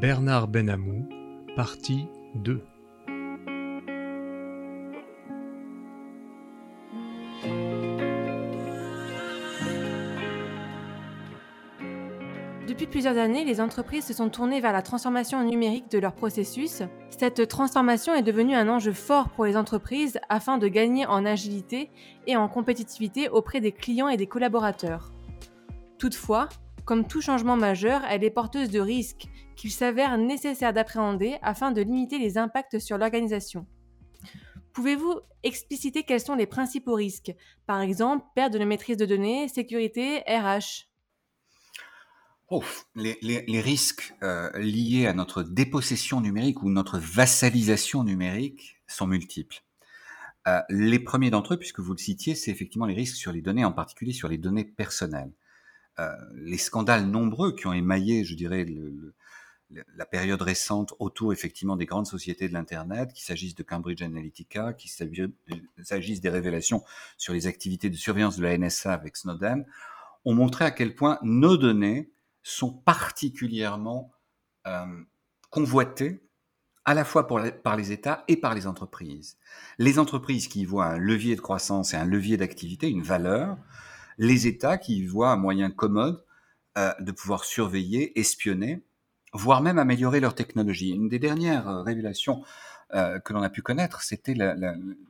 Bernard Benamou, partie 2 Depuis plusieurs années, les entreprises se sont tournées vers la transformation numérique de leurs processus. Cette transformation est devenue un enjeu fort pour les entreprises afin de gagner en agilité et en compétitivité auprès des clients et des collaborateurs. Toutefois, comme tout changement majeur, elle est porteuse de risques qu'il s'avère nécessaire d'appréhender afin de limiter les impacts sur l'organisation. Pouvez-vous expliciter quels sont les principaux risques? Par exemple, perte de maîtrise de données, sécurité, RH les, les, risques euh, liés à notre dépossession numérique ou notre vassalisation numérique sont multiples. Euh, les premiers d'entre eux, puisque vous le citiez, c'est effectivement les risques sur les données, en particulier sur les données personnelles. Euh, les scandales nombreux qui ont émaillé, je dirais, la période récente autour effectivement des grandes sociétés de l'Internet, qu'il s'agisse de Cambridge Analytica, qu'il s'agisse des révélations sur les activités de surveillance de la NSA avec Snowden, ont montré à quel point nos données sont particulièrement euh, convoitées à la fois par les États et par les entreprises. Les entreprises qui y voient un levier de croissance et un levier d'activité, une valeur, les États qui voient un moyen commode euh, de pouvoir surveiller, espionner, voire même améliorer leur technologie. Une des dernières euh, révélations euh, que l'on a pu connaître, c'était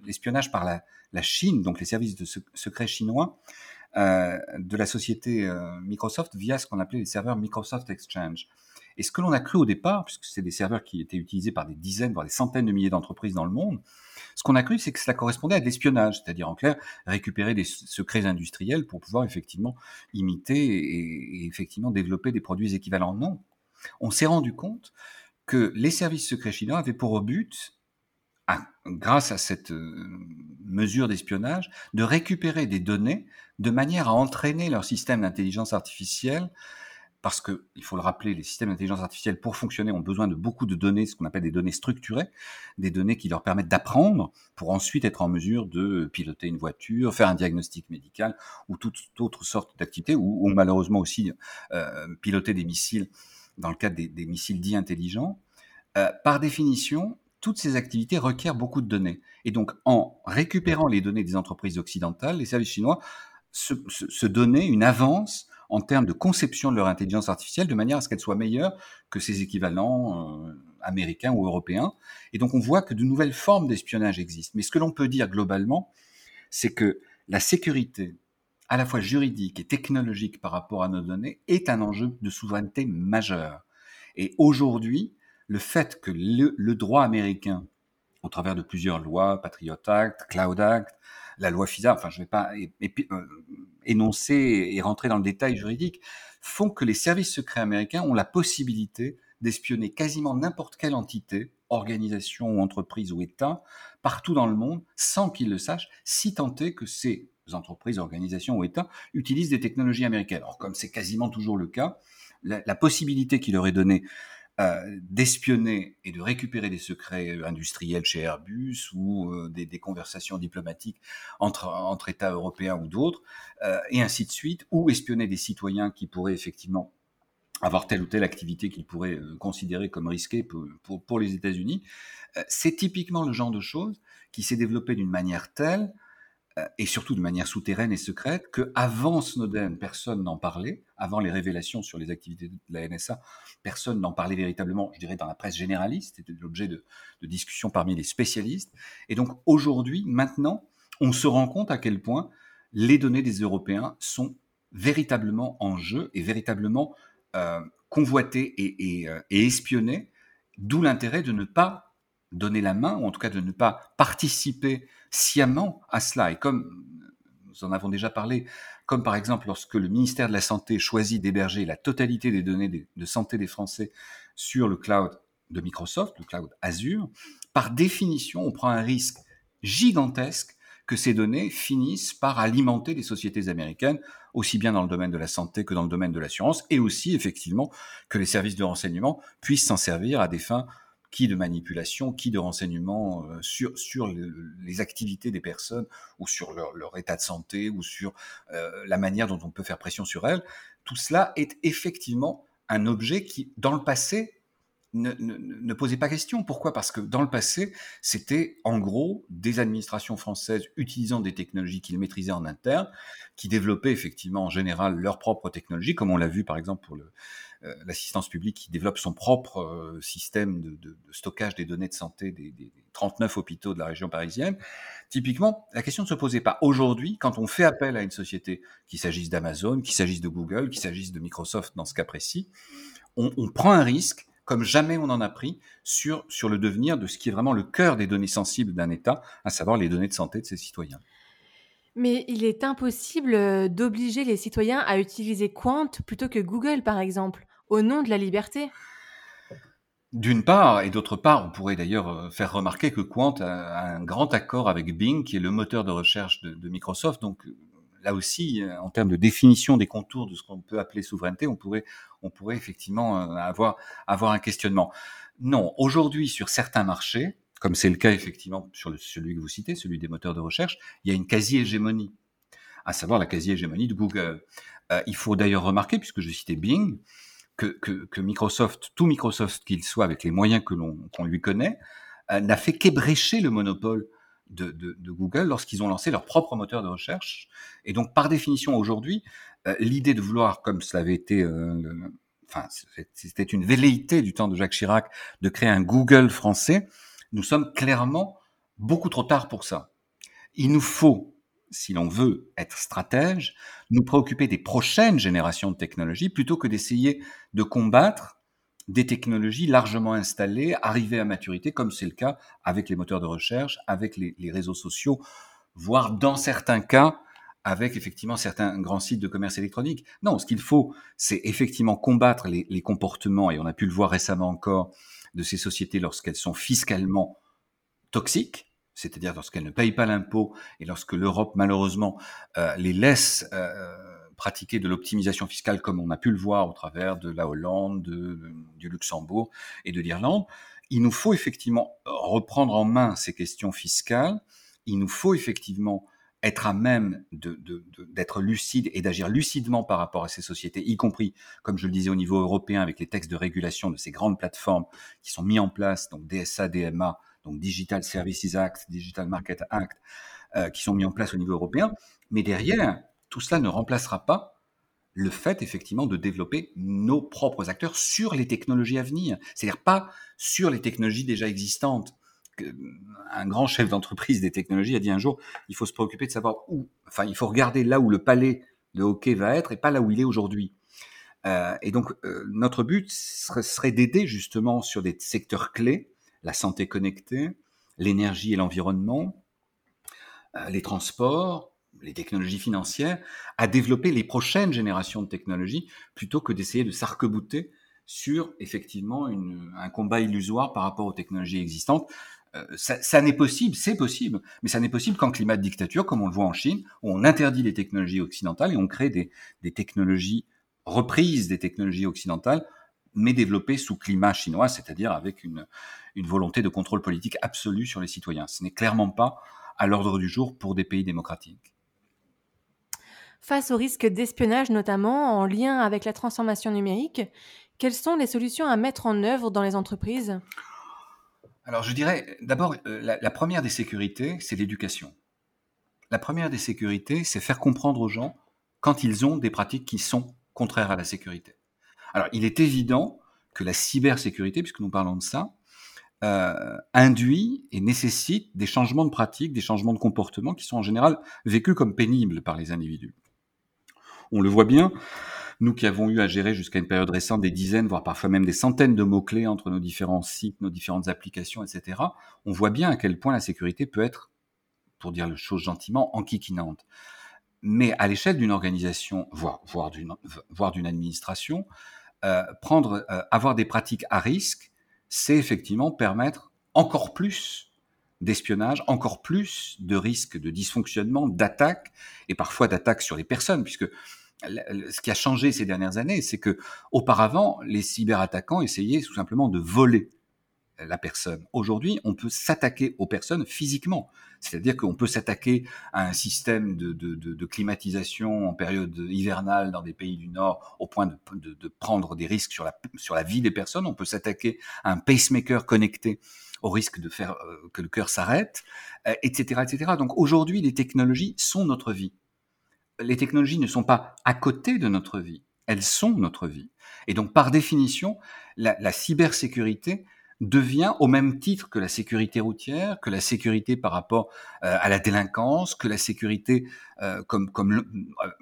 l'espionnage par la, Chine, donc les services de secrets chinois, de la société Microsoft via ce qu'on appelait les serveurs Microsoft Exchange. Et ce que l'on a cru au départ, puisque c'est des serveurs qui étaient utilisés par des dizaines, voire des centaines de milliers d'entreprises dans le monde, ce qu'on a cru, c'est que cela correspondait à de l'espionnage, c'est-à-dire en clair récupérer des secrets industriels pour pouvoir effectivement imiter et, effectivement développer des produits équivalents. Non, on s'est rendu compte que les services secrets chinois avaient pour but, grâce à cette euh, mesure d'espionnage, de récupérer des données de manière à entraîner leur système d'intelligence artificielle parce que, il faut le rappeler, les systèmes d'intelligence artificielle, pour fonctionner, ont besoin de beaucoup de données, ce qu'on appelle des données structurées, des données qui leur permettent d'apprendre pour ensuite être en mesure de piloter une voiture, faire un diagnostic médical ou toute autre sorte d'activité, ou, malheureusement aussi euh, piloter des missiles dans le cadre des, missiles dits intelligents, euh, par définition, toutes ces activités requièrent beaucoup de données. Et donc, en récupérant les données des entreprises occidentales, les services chinois se, donnaient une avance en termes de conception de leur intelligence artificielle de manière à ce qu'elle soit meilleure que ses équivalents euh, américains ou européens. Et donc, on voit que de nouvelles formes d'espionnage existent. Mais ce que l'on peut dire globalement, c'est que la sécurité à la fois juridique et technologique par rapport à nos données est un enjeu de souveraineté majeur. Et aujourd'hui, le fait que le, droit américain, au travers de plusieurs lois, Patriot Act, Cloud Act, la loi FISA, enfin je ne vais pas euh, énoncer et rentrer dans le détail juridique, font que les services secrets américains ont la possibilité d'espionner quasiment n'importe quelle entité, organisation ou entreprise ou État, partout dans le monde, sans qu'ils le sachent, si tant est que c'est entreprises, organisations ou États utilisent des technologies américaines. Alors comme c'est quasiment toujours le cas, la, possibilité qui leur est donnée euh, d'espionner et de récupérer des secrets euh, industriels chez Airbus ou euh, des, conversations diplomatiques entre, entre États européens ou d'autres, et ainsi de suite, ou espionner des citoyens qui pourraient effectivement avoir telle ou telle activité qu'ils pourraient considérer comme risquée pour, pour, pour les États-Unis, c'est typiquement le genre de choses qui s'est développé d'une manière telle euh, et surtout de manière souterraine et secrète, que avant Snowden, personne n'en parlait, avant les révélations sur les activités de la NSA, personne n'en parlait véritablement, je dirais, dans la presse généraliste, c'était l'objet de, discussions parmi les spécialistes. Et donc aujourd'hui, maintenant, on se rend compte à quel point les données des Européens sont véritablement en jeu et véritablement euh, convoitées et, euh, et espionnées, d'où l'intérêt de ne pas donner la main, ou en tout cas de ne pas participer sciemment à cela. Et comme nous en avons déjà parlé, comme par exemple lorsque le ministère de la Santé choisit d'héberger la totalité des données de santé des Français sur le cloud de Microsoft, le cloud Azure, par définition, on prend un risque gigantesque que ces données finissent par alimenter les sociétés américaines, aussi bien dans le domaine de la santé que dans le domaine de l'assurance, et aussi effectivement que les services de renseignement puissent s'en servir à des fins qui de manipulation, qui de renseignement euh, sur, sur les activités des personnes ou sur leur, état de santé ou sur euh, la manière dont on peut faire pression sur elles. Tout cela est effectivement un objet qui, dans le passé, ne, ne, ne, posait pas question. Pourquoi? Parce que dans le passé, c'était en gros des administrations françaises utilisant des technologies qu'ils maîtrisaient en interne, qui développaient effectivement en général leurs propres technologies, comme on l'a vu par exemple pour le, l'assistance publique qui développe son propre euh, système de, stockage des données de santé des, des, 39 hôpitaux de la région parisienne. Typiquement, la question ne se posait pas. Aujourd'hui, quand on fait appel à une société, qu'il s'agisse d'Amazon, qu'il s'agisse de Google, qu'il s'agisse de Microsoft dans ce cas précis, on, on prend un risque comme jamais on en a pris sur, sur le devenir de ce qui est vraiment le cœur des données sensibles d'un État, à savoir les données de santé de ses citoyens. Mais il est impossible euh, d'obliger les citoyens à utiliser Quant plutôt que Google, par exemple, au nom de la liberté. D'une part, et d'autre part, on pourrait d'ailleurs euh, faire remarquer que Quant a un grand accord avec Bing, qui est le moteur de recherche de, Microsoft. Donc là aussi, euh, en termes de définition des contours de ce qu'on peut appeler souveraineté, on pourrait, effectivement euh, avoir, avoir un questionnement. Non, aujourd'hui, sur certains marchés, comme c'est le cas effectivement sur celui que vous citez, celui des moteurs de recherche, il y a une quasi-hégémonie, à savoir la quasi-hégémonie de Google. Euh, il faut d'ailleurs remarquer, puisque je citais Bing, que, que, que Microsoft, tout Microsoft qu'il soit, avec les moyens que l'on qu'on lui connaît, euh, n'a fait qu'ébrécher le monopole de, de, de Google lorsqu'ils ont lancé leur propre moteur de recherche. Et donc, par définition, aujourd'hui, euh, l'idée de vouloir, comme cela avait été, euh, le, enfin, c'était une velléité du temps de Jacques Chirac, de créer un Google français, nous sommes clairement beaucoup trop tard pour ça. Il nous faut, si l'on veut être stratège, nous préoccuper des prochaines générations de technologies plutôt que d'essayer de combattre des technologies largement installées, arrivées à maturité, comme c'est le cas avec les moteurs de recherche, avec les, réseaux sociaux, voire dans certains cas avec effectivement certains grands sites de commerce électronique. Non, ce qu'il faut, c'est effectivement combattre les, comportements, et on a pu le voir récemment encore, de ces sociétés lorsqu'elles sont fiscalement toxiques, c'est-à-dire lorsqu'elles ne payent pas l'impôt et lorsque l'Europe malheureusement euh, les laisse euh, pratiquer de l'optimisation fiscale comme on a pu le voir au travers de la Hollande, de, du Luxembourg et de l'Irlande. Il nous faut effectivement reprendre en main ces questions fiscales. Il nous faut effectivement être à même d'être de, lucide et d'agir lucidement par rapport à ces sociétés, y compris, comme je le disais, au niveau européen, avec les textes de régulation de ces grandes plateformes qui sont mis en place, donc DSA, DMA, donc Digital Services Act, Digital Market Act, euh, qui sont mis en place au niveau européen. Mais derrière, tout cela ne remplacera pas le fait effectivement de développer nos propres acteurs sur les technologies à venir, c'est-à-dire pas sur les technologies déjà existantes. Un grand chef d'entreprise des technologies a dit un jour, il faut se préoccuper de savoir où, enfin, il faut regarder là où le palais de hockey va être et pas là où il est aujourd'hui. Euh, et donc, euh, notre but serait d'aider justement sur des secteurs clés, la santé connectée, l'énergie et l'environnement, euh, les transports, les technologies financières, à développer les prochaines générations de technologies plutôt que d'essayer de s'arc-bouter sur effectivement un combat illusoire par rapport aux technologies existantes. Euh, ça, ça n'est possible, c'est possible, mais ça n'est possible qu'en climat de dictature, comme on le voit en Chine, où on interdit les technologies occidentales et on crée des, des technologies reprises des technologies occidentales, mais développées sous climat chinois, c'est-à-dire avec une, une volonté de contrôle politique absolu sur les citoyens. Ce n'est clairement pas à l'ordre du jour pour des pays démocratiques. Face au risque d'espionnage notamment en lien avec la transformation numérique, quelles sont les solutions à mettre en œuvre dans les entreprises? Alors je dirais d'abord, euh, la, la, première des sécurités, c'est l'éducation. La première des sécurités, c'est faire comprendre aux gens quand ils ont des pratiques qui sont contraires à la sécurité. Alors il est évident que la cybersécurité, puisque nous parlons de ça, euh, induit et nécessite des changements de pratiques, des changements de comportement qui sont en général vécus comme pénibles par les individus. On le voit bien, nous qui avons eu à gérer jusqu'à une période récente des dizaines, voire parfois même des centaines de mots-clés entre nos différents sites, nos différentes applications, etc., on voit bien à quel point la sécurité peut être, pour dire les choses gentiment, enquiquinante. Mais à l'échelle d'une organisation, voire, d'une administration, euh, prendre, euh, avoir des pratiques à risque, c'est effectivement permettre encore plus d'espionnage, encore plus de risques de dysfonctionnement, d'attaques, et parfois d'attaques sur les personnes, puisque ce qui a changé ces dernières années, c'est que auparavant, les cyberattaquants essayaient tout simplement de voler la personne. Aujourd'hui, on peut s'attaquer aux personnes physiquement. C'est-à-dire qu'on peut s'attaquer à un système de, de, de, climatisation en période hivernale dans des pays du Nord au point de, prendre des risques sur la, sur la vie des personnes. On peut s'attaquer à un pacemaker connecté au risque de faire euh, que le cœur s'arrête, etc., euh, etc. Donc aujourd'hui, les technologies sont notre vie. Les technologies ne sont pas à côté de notre vie, elles sont notre vie. Et donc par définition, la, la cybersécurité devient au même titre que la sécurité routière, que la sécurité par rapport euh, à la délinquance, que la sécurité euh, comme, comme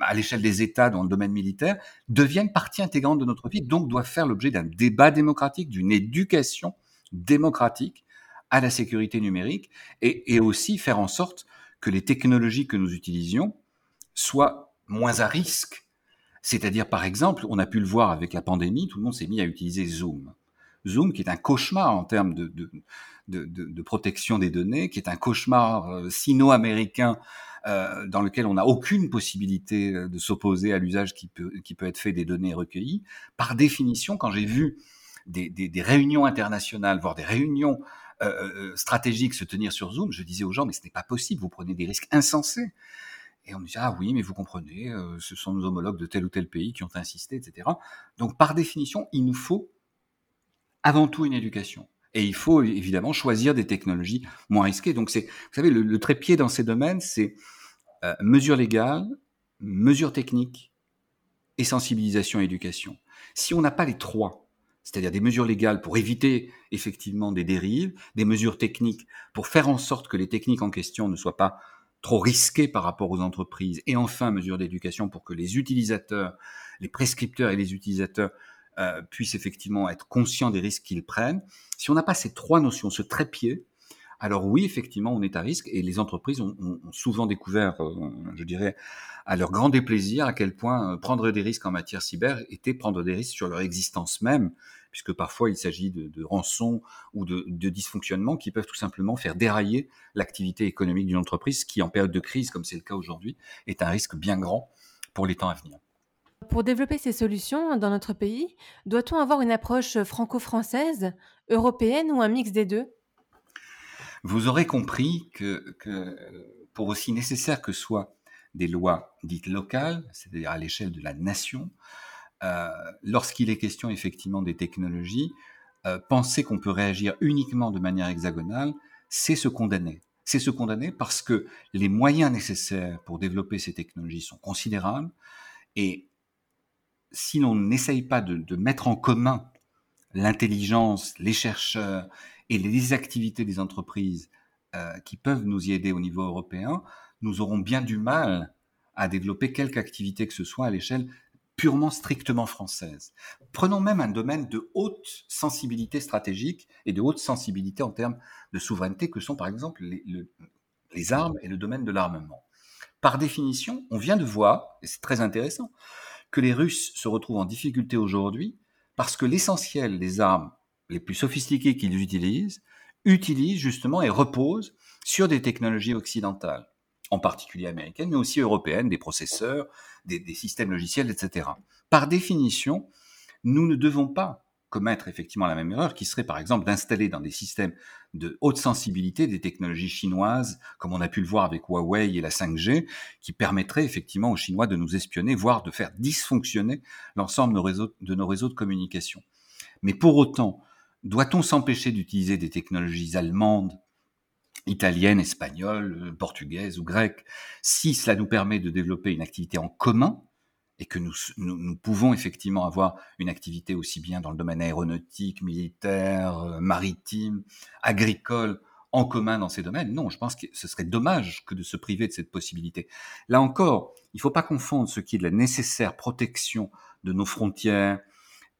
à l'échelle des États dans le domaine militaire, deviennent partie intégrante de notre vie, donc doivent faire l'objet d'un débat démocratique, d'une éducation démocratique à la sécurité numérique et, et aussi faire en sorte que les technologies que nous utilisions soient moins à risque. C'est-à-dire, par exemple, on a pu le voir avec la pandémie, tout le monde s'est mis à utiliser Zoom. Zoom, qui est un cauchemar en termes de, de, de, de protection des données, qui est un cauchemar euh, sino-américain euh, dans lequel on n'a aucune possibilité euh, de s'opposer à l'usage qui peut, qui peut être fait des données recueillies. Par définition, quand j'ai vu des, des, des, réunions internationales, voire des réunions euh, stratégiques se tenir sur Zoom, je disais aux gens, mais ce n'est pas possible, vous prenez des risques insensés. Et on me disait, ah oui, mais vous comprenez, ce sont nos homologues de tel ou tel pays qui ont insisté, etc. Donc, par définition, il nous faut avant tout une éducation. Et il faut évidemment choisir des technologies moins risquées. Donc c'est, vous savez, le, trépied dans ces domaines, c'est euh, mesures légales, mesures techniques et sensibilisation et éducation. Si on n'a pas les trois, c'est-à-dire des mesures légales pour éviter effectivement des dérives, des mesures techniques pour faire en sorte que les techniques en question ne soient pas trop risquées par rapport aux entreprises, et enfin mesures d'éducation pour que les utilisateurs, les prescripteurs et les utilisateurs euh, puissent effectivement être conscients des risques qu'ils prennent. Si on n'a pas ces trois notions, ce trépied, alors oui, effectivement, on est à risque et les entreprises ont, souvent découvert, euh, je dirais, à leur grand déplaisir, à quel point euh, prendre des risques en matière cyber était prendre des risques sur leur existence même, puisque parfois il s'agit de, de rançons ou de, de dysfonctionnements qui peuvent tout simplement faire dérailler l'activité économique d'une entreprise, qui en période de crise, comme c'est le cas aujourd'hui, est un risque bien grand pour les temps à venir. Pour développer ces solutions dans notre pays, doit-on avoir une approche franco-française, européenne ou un mix des deux? Vous aurez compris que, pour aussi nécessaire que soient des lois dites locales, c'est-à-dire à, l'échelle de la nation, euh, lorsqu'il est question effectivement des technologies, euh, penser qu'on peut réagir uniquement de manière hexagonale, c'est se condamner. C'est se condamner parce que les moyens nécessaires pour développer ces technologies sont considérables et si l'on n'essaye pas de, mettre en commun l'intelligence, les chercheurs et les activités des entreprises euh, qui peuvent nous y aider au niveau européen, nous aurons bien du mal à développer quelque activité que ce soit à l'échelle purement strictement française. Prenons même un domaine de haute sensibilité stratégique et de haute sensibilité en termes de souveraineté que sont par exemple les, les armes et le domaine de l'armement. Par définition, on vient de voir, et c'est très intéressant, que les Russes se retrouvent en difficulté aujourd'hui parce que l'essentiel des armes les plus sophistiquées qu'ils utilisent utilisent justement et reposent sur des technologies occidentales, en particulier américaines, mais aussi européennes, des processeurs, des, systèmes logiciels, etc. Par définition, nous ne devons pas commettre effectivement la même erreur, qui serait par exemple d'installer dans des systèmes de haute sensibilité des technologies chinoises, comme on a pu le voir avec Huawei et la 5G, qui permettraient effectivement aux Chinois de nous espionner, voire de faire dysfonctionner l'ensemble de nos réseaux de communication. Mais pour autant, doit-on s'empêcher d'utiliser des technologies allemandes, italiennes, espagnoles, portugaises ou grecques, si cela nous permet de développer une activité en commun et que nous, nous, pouvons effectivement avoir une activité aussi bien dans le domaine aéronautique, militaire, euh, maritime, agricole, en commun dans ces domaines. Non, je pense que ce serait dommage que de se priver de cette possibilité. Là encore, il ne faut pas confondre ce qui est de la nécessaire protection de nos frontières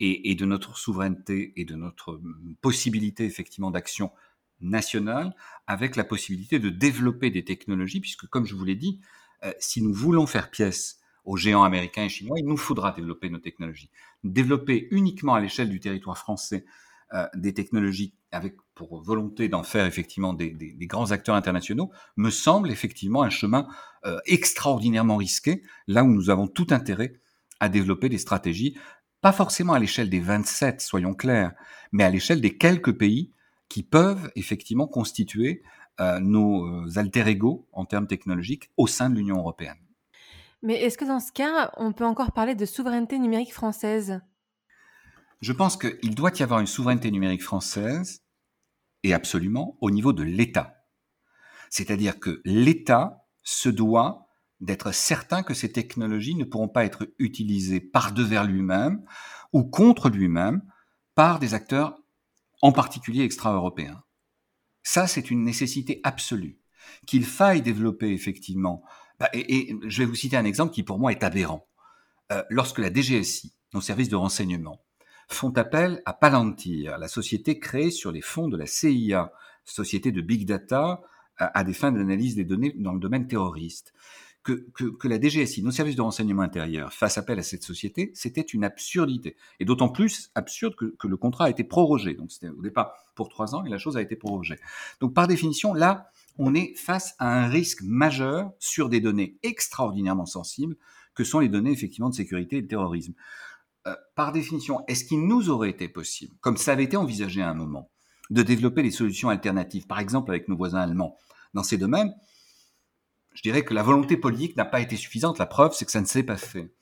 et, et de notre souveraineté et de notre hum, possibilité effectivement d'action nationale avec la possibilité de développer des technologies, puisque comme je vous l'ai dit, euh, si nous voulons faire pièce aux géants américains et chinois, il nous faudra développer nos technologies. Développer uniquement à l'échelle du territoire français euh, des technologies avec pour volonté d'en faire effectivement des, grands acteurs internationaux me semble effectivement un chemin euh, extraordinairement risqué, là où nous avons tout intérêt à développer des stratégies, pas forcément à l'échelle des 27, soyons clairs, mais à l'échelle des quelques pays qui peuvent effectivement constituer euh, nos alter ego en termes technologiques au sein de l'Union européenne. Mais est-ce que dans ce cas, on peut encore parler de souveraineté numérique française? Je pense qu'il doit y avoir une souveraineté numérique française, et absolument, au niveau de l'État. C'est-à-dire que l'État se doit d'être certain que ces technologies ne pourront pas être utilisées par devers lui-même ou contre lui-même par des acteurs en particulier extra-européens. Ça, c'est une nécessité absolue. Qu'il faille développer effectivement. Bah, et, je vais vous citer un exemple qui pour moi est aberrant. Euh, lorsque la DGSI, nos services de renseignement, font appel à Palantir, la société créée sur les fonds de la CIA, société de big data à, des fins d'analyse des données dans le domaine terroriste. Que, la DGSI, nos services de renseignement intérieur, fassent appel à cette société, c'était une absurdité. Et d'autant plus absurde que, que, le contrat a été prorogé. Donc c'était au départ pour trois ans et la chose a été prorogée. Donc par définition, là, on est face à un risque majeur sur des données extraordinairement sensibles que sont les données effectivement de sécurité et de terrorisme. Euh, par définition, est-ce qu'il nous aurait été possible, comme ça avait été envisagé à un moment, de développer des solutions alternatives, par exemple avec nos voisins allemands, dans ces domaines? Je dirais que la volonté politique n'a pas été suffisante. La preuve, c'est que ça ne s'est pas fait.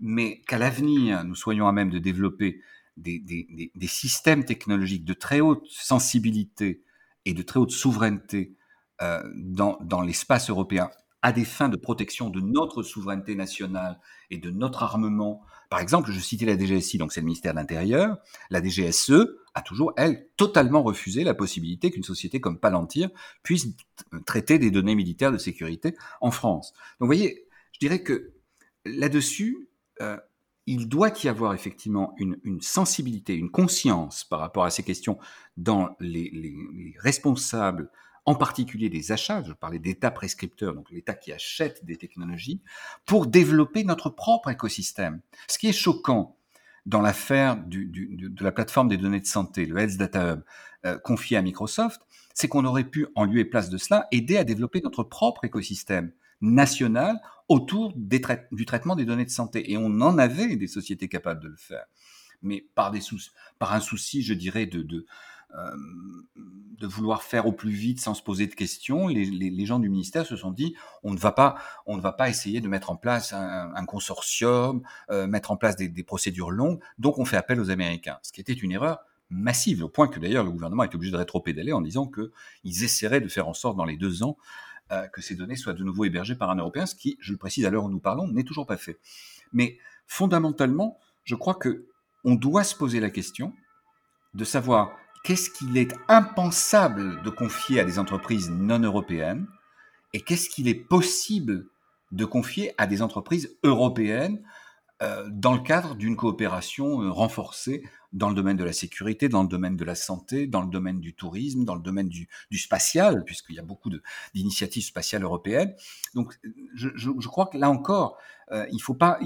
Mais qu'à l'avenir, nous soyons à même de développer des, systèmes technologiques de très haute sensibilité et de très haute souveraineté euh, dans, dans l'espace européen à des fins de protection de notre souveraineté nationale et de notre armement. Par exemple, je citais la DGSI, donc c'est le ministère de l'Intérieur. La DGSE a toujours, elle, totalement refusé la possibilité qu'une société comme Palantir puisse traiter des données militaires de sécurité en France. Donc vous voyez, je dirais que là-dessus, euh, il doit y avoir effectivement une, sensibilité, une conscience par rapport à ces questions dans les responsables en particulier des achats, je parlais d'État prescripteur, donc l'État qui achète des technologies, pour développer notre propre écosystème. Ce qui est choquant dans l'affaire de la plateforme des données de santé, le Health Data Hub, euh, confié à Microsoft, c'est qu'on aurait pu, en lieu et place de cela, aider à développer notre propre écosystème national autour du traitement des données de santé. Et on en avait des sociétés capables de le faire. Mais par, des par un souci, je dirais, de, de, euh, de vouloir faire au plus vite sans se poser de questions, les, gens du ministère se sont dit on ne va pas, on ne va pas essayer de mettre en place un, consortium, euh, mettre en place des, procédures longues, donc on fait appel aux Américains, ce qui était une erreur massive, au point que d'ailleurs le gouvernement est obligé de rétro-pédaler en disant qu'ils essaieraient de faire en sorte dans les deux ans euh, que ces données soient de nouveau hébergées par un Européen, ce qui, je le précise à l'heure où nous parlons, n'est toujours pas fait. Mais fondamentalement, je crois que on doit se poser la question de savoir qu'est-ce qu'il est impensable de confier à des entreprises non européennes et qu'est-ce qu'il est possible de confier à des entreprises européennes euh, dans le cadre d'une coopération euh, renforcée dans le domaine de la sécurité, dans le domaine de la santé, dans le domaine du tourisme, dans le domaine du, spatial, puisqu'il y a beaucoup d'initiatives spatiales européennes. Donc, je, crois que là encore, euh, il ne faut pas,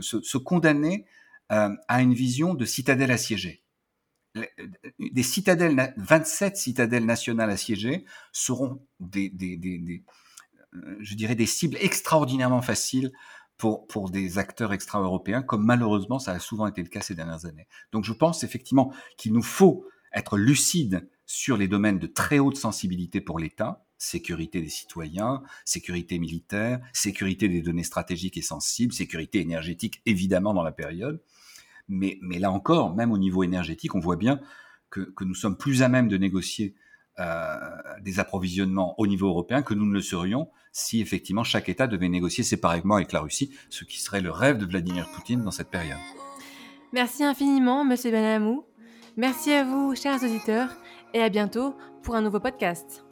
se, condamner à une vision de citadelle assiégée des citadelles, 27 citadelles nationales assiégées seront des, euh, je dirais des cibles extraordinairement faciles pour, pour des acteurs extra-européens, comme malheureusement ça a souvent été le cas ces dernières années. Donc je pense effectivement qu'il nous faut être lucide sur les domaines de très haute sensibilité pour l'État, sécurité des citoyens, sécurité militaire, sécurité des données stratégiques et sensibles, sécurité énergétique évidemment dans la période, mais, là encore, même au niveau énergétique, on voit bien que, nous sommes plus à même de négocier euh, des approvisionnements au niveau européen que nous ne le serions si effectivement chaque État devait négocier séparément avec la Russie, ce qui serait le rêve de Vladimir Poutine dans cette période. Merci infiniment, Monsieur Benamou. Merci à vous, chers auditeurs, et à bientôt pour un nouveau podcast.